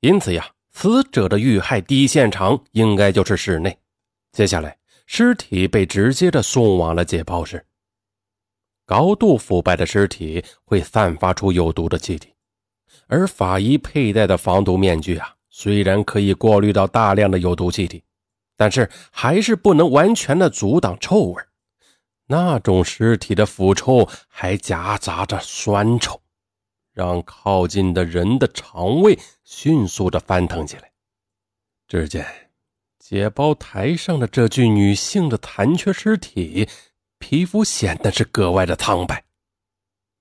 因此呀，死者的遇害第一现场应该就是室内。接下来，尸体被直接的送往了解剖室。高度腐败的尸体会散发出有毒的气体，而法医佩戴的防毒面具啊，虽然可以过滤到大量的有毒气体，但是还是不能完全的阻挡臭味。那种尸体的腐臭还夹杂着酸臭。让靠近的人的肠胃迅速的翻腾起来。只见解剖台上的这具女性的残缺尸体，皮肤显得是格外的苍白，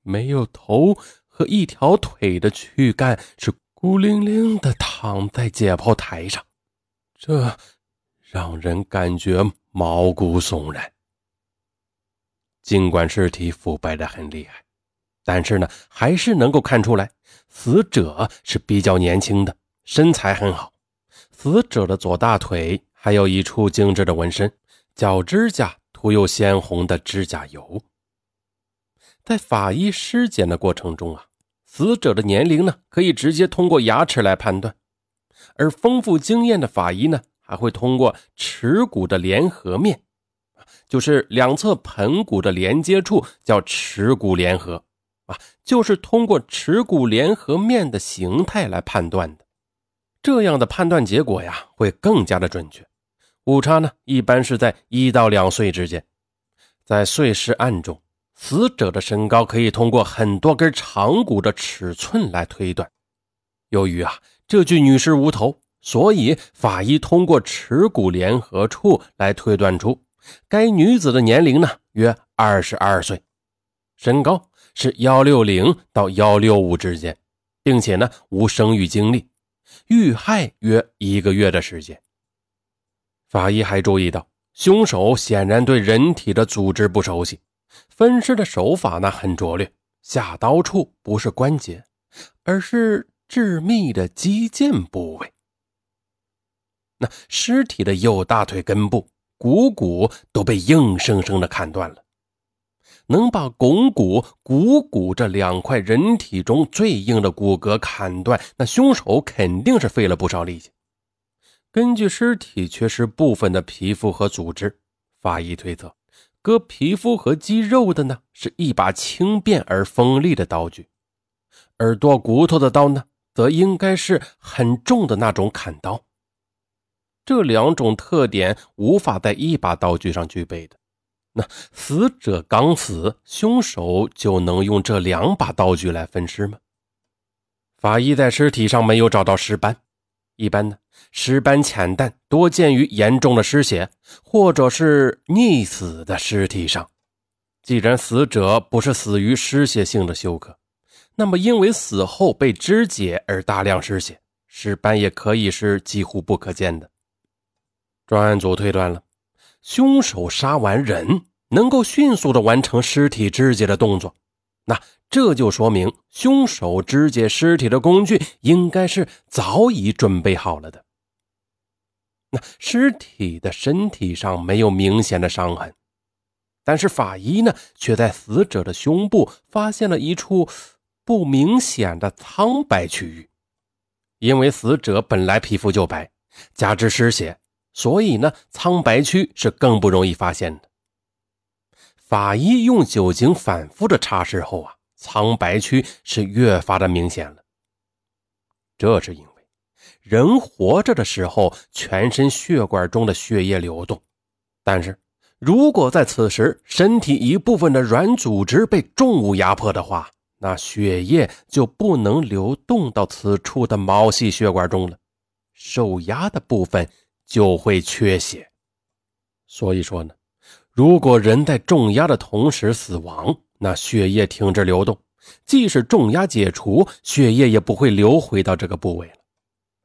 没有头和一条腿的躯干是孤零零的躺在解剖台上，这让人感觉毛骨悚然。尽管尸体腐败的很厉害。但是呢，还是能够看出来，死者是比较年轻的，身材很好。死者的左大腿还有一处精致的纹身，脚指甲涂有鲜红的指甲油。在法医尸检的过程中啊，死者的年龄呢，可以直接通过牙齿来判断，而丰富经验的法医呢，还会通过耻骨的联合面，就是两侧盆骨的连接处叫耻骨联合。啊，就是通过耻骨联合面的形态来判断的，这样的判断结果呀会更加的准确。误差呢一般是在一到两岁之间。在碎尸案中，死者的身高可以通过很多根长骨的尺寸来推断。由于啊这具女尸无头，所以法医通过耻骨联合处来推断出该女子的年龄呢约二十二岁，身高。是幺六零到幺六五之间，并且呢无生育经历，遇害约一个月的时间。法医还注意到，凶手显然对人体的组织不熟悉，分尸的手法呢很拙劣，下刀处不是关节，而是致密的肌腱部位。那尸体的右大腿根部股骨都被硬生生的砍断了。能把肱骨、股骨这两块人体中最硬的骨骼砍断，那凶手肯定是费了不少力气。根据尸体缺失部分的皮肤和组织，法医推测，割皮肤和肌肉的呢是一把轻便而锋利的刀具，而剁骨头的刀呢，则应该是很重的那种砍刀。这两种特点无法在一把刀具上具备的。死者刚死，凶手就能用这两把刀具来分尸吗？法医在尸体上没有找到尸斑，一般呢，尸斑浅淡，多见于严重的失血或者是溺死的尸体上。既然死者不是死于失血性的休克，那么因为死后被肢解而大量失血，尸斑也可以是几乎不可见的。专案组推断了。凶手杀完人能够迅速的完成尸体肢解的动作，那这就说明凶手肢解尸体的工具应该是早已准备好了的。那尸体的身体上没有明显的伤痕，但是法医呢却在死者的胸部发现了一处不明显的苍白区域，因为死者本来皮肤就白，加之失血。所以呢，苍白区是更不容易发现的。法医用酒精反复的擦拭后啊，苍白区是越发的明显了。这是因为人活着的时候，全身血管中的血液流动，但是如果在此时身体一部分的软组织被重物压迫的话，那血液就不能流动到此处的毛细血管中了，受压的部分。就会缺血，所以说呢，如果人在重压的同时死亡，那血液停止流动，即使重压解除，血液也不会流回到这个部位了。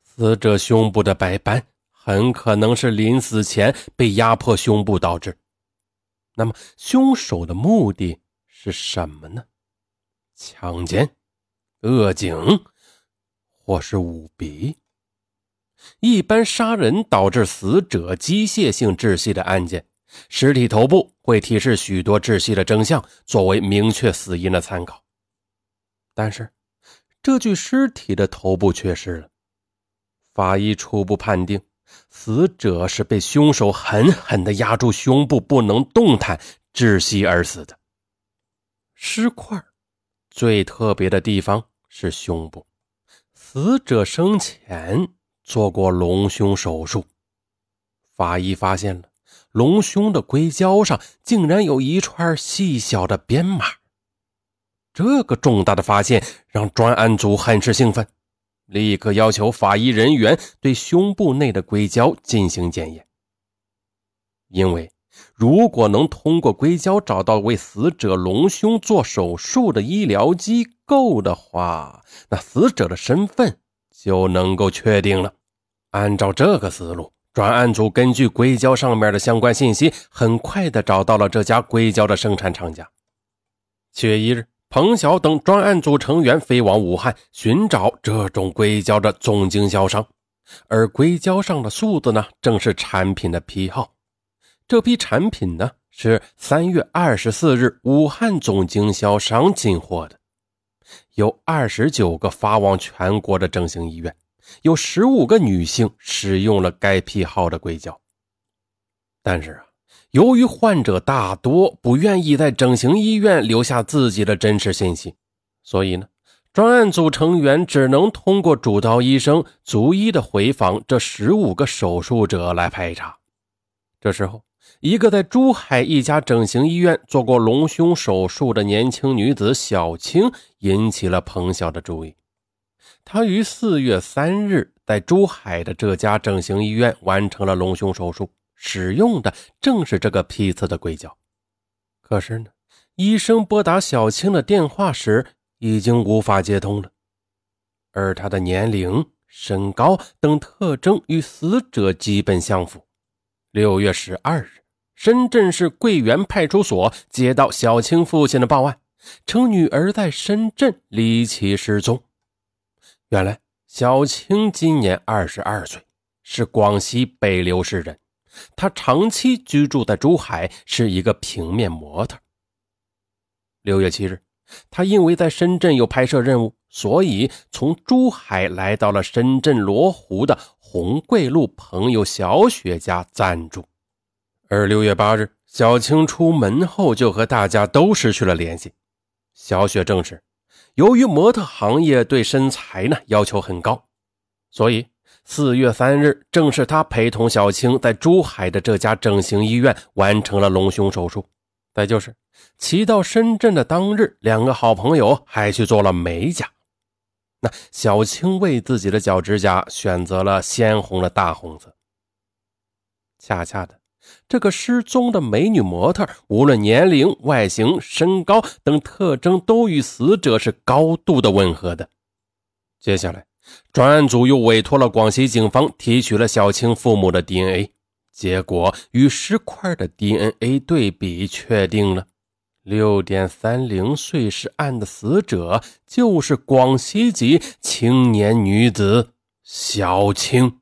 死者胸部的白斑很可能是临死前被压迫胸部导致。那么，凶手的目的是什么呢？强奸、恶警，或是舞弊？一般杀人导致死者机械性窒息的案件，尸体头部会提示许多窒息的征象，作为明确死因的参考。但是，这具尸体的头部缺失了，法医初步判定，死者是被凶手狠狠地压住胸部，不能动弹，窒息而死的。尸块最特别的地方是胸部，死者生前做过隆胸手术。法医发现了隆胸的硅胶上竟然有一串细小的编码，这个重大的发现让专案组很是兴奋。立刻要求法医人员对胸部内的硅胶进行检验，因为如果能通过硅胶找到为死者隆胸做手术的医疗机构的话，那死者的身份就能够确定了。按照这个思路，专案组根据硅胶上面的相关信息，很快的找到了这家硅胶的生产厂家。七月一日。彭晓等专案组成员飞往武汉寻找这种硅胶的总经销商，而硅胶上的数字呢，正是产品的批号。这批产品呢，是三月二十四日武汉总经销商进货的，有二十九个发往全国的整形医院，有十五个女性使用了该批号的硅胶。但是啊。由于患者大多不愿意在整形医院留下自己的真实信息，所以呢，专案组成员只能通过主刀医生逐一的回访这十五个手术者来排查。这时候，一个在珠海一家整形医院做过隆胸手术的年轻女子小青引起了彭晓的注意。他于四月三日在珠海的这家整形医院完成了隆胸手术。使用的正是这个批次的硅胶，可是呢，医生拨打小青的电话时已经无法接通了，而他的年龄、身高等特征与死者基本相符。六月十二日，深圳市桂园派出所接到小青父亲的报案，称女儿在深圳离奇失踪。原来，小青今年二十二岁，是广西北流市人。他长期居住在珠海，是一个平面模特。六月七日，他因为在深圳有拍摄任务，所以从珠海来到了深圳罗湖的红桂路朋友小雪家暂住。而六月八日，小青出门后就和大家都失去了联系。小雪证实，由于模特行业对身材呢要求很高，所以。四月三日，正是他陪同小青在珠海的这家整形医院完成了隆胸手术。再就是，骑到深圳的当日，两个好朋友还去做了美甲。那小青为自己的脚指甲选择了鲜红的大红色。恰恰的，这个失踪的美女模特，无论年龄、外形、身高等特征，都与死者是高度的吻合的。接下来。专案组又委托了广西警方提取了小青父母的 DNA，结果与尸块的 DNA 对比，确定了六点三零碎尸案的死者就是广西籍青年女子小青。